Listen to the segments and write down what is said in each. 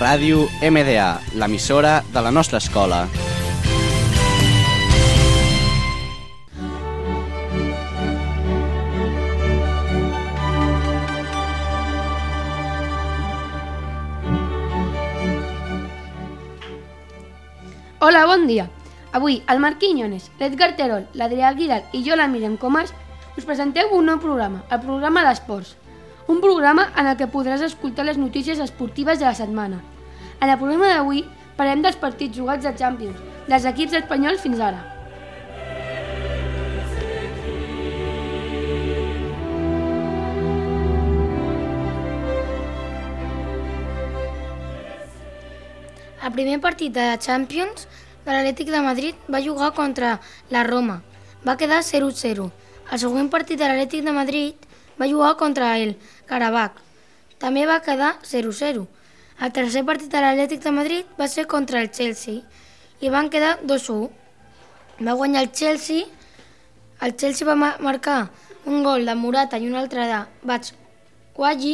Ràdio MDA, l'emissora de la nostra escola. Hola, bon dia. Avui, el Marc Quiñones, l'Edgar Terol, l'Adrià Guiral i jo, la Míriam Comas, us presentem un nou programa, el programa d'Esports. Un programa en el que podràs escoltar les notícies esportives de la setmana. En el programa d'avui parlem dels partits jugats de Champions, dels equips espanyols fins ara. El primer partit de la Champions de l'Atlètic de Madrid va jugar contra la Roma. Va quedar 0-0. El següent partit de l'Atlètic de Madrid va jugar contra el Karabakh. També va quedar 0-0. El tercer partit de l'Atlètic de Madrid va ser contra el Chelsea i van quedar 2-1. Va guanyar el Chelsea. El Chelsea va ma- marcar un gol de Morata i un altre de Batshuayi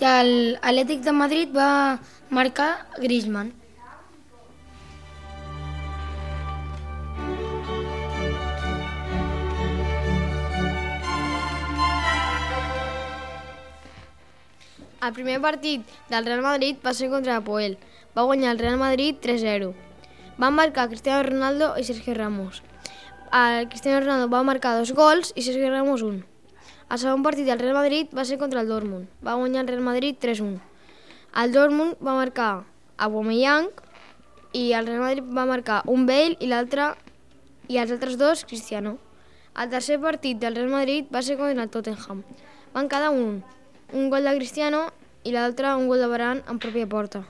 i l'Atlètic de Madrid va marcar Griezmann. El primer partit del Real Madrid va ser contra el Poel. Va guanyar el Real Madrid 3-0. Van marcar Cristiano Ronaldo i Sergio Ramos. El Cristiano Ronaldo va marcar dos gols i Sergio Ramos un. El segon partit del Real Madrid va ser contra el Dortmund. Va guanyar el Real Madrid 3-1. El Dortmund va marcar Aubameyang i el Real Madrid va marcar un Bale i l'altre i els altres dos Cristiano. El tercer partit del Real Madrid va ser contra el Tottenham. Van quedar un, un gol de Cristiano i l'altre un gol de Varane en pròpia porta.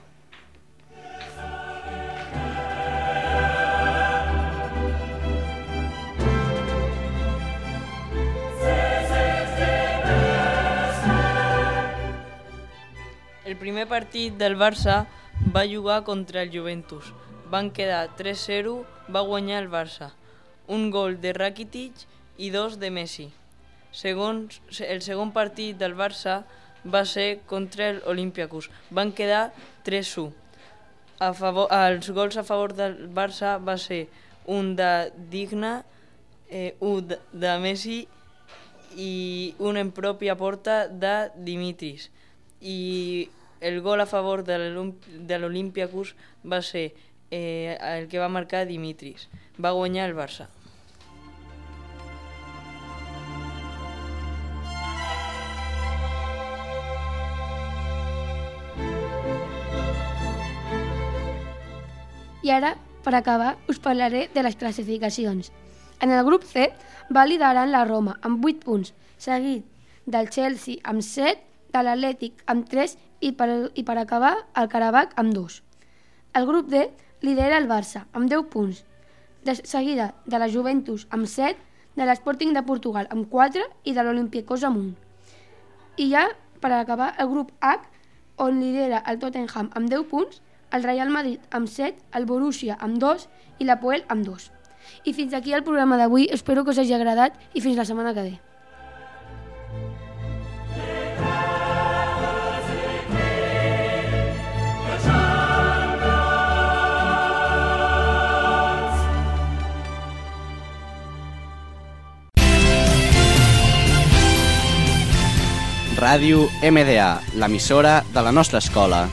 El primer partit del Barça va jugar contra el Juventus. Van quedar 3-0, va guanyar el Barça. Un gol de Rakitic i dos de Messi. Segons el segon partit del Barça va ser contra l'Olympiacos. Van quedar 3-1. A favor, els gols a favor del Barça va ser un de Digna, eh, un de- Messi i un en pròpia porta de Dimitris. I el gol a favor de l'Olympiacos va ser eh, el que va marcar Dimitris. Va guanyar el Barça. I ara, per acabar, us parlaré de les classificacions. En el grup C va liderant la Roma amb 8 punts, seguit del Chelsea amb 7, de l'Atlètic amb 3 i per, i per acabar el Karabakh amb 2. El grup D lidera el Barça amb 10 punts, de seguida de la Juventus amb 7, de l'Sporting de Portugal amb 4 i de l'Olympiacos amb 1. I ja, per acabar, el grup H, on lidera el Tottenham amb 10 punts, el Real Madrid amb 7, el Borussia amb 2 i la Poel amb 2. I fins aquí el programa d'avui, espero que us hagi agradat i fins la setmana que ve. Ràdio MDA, l'emissora de la nostra escola.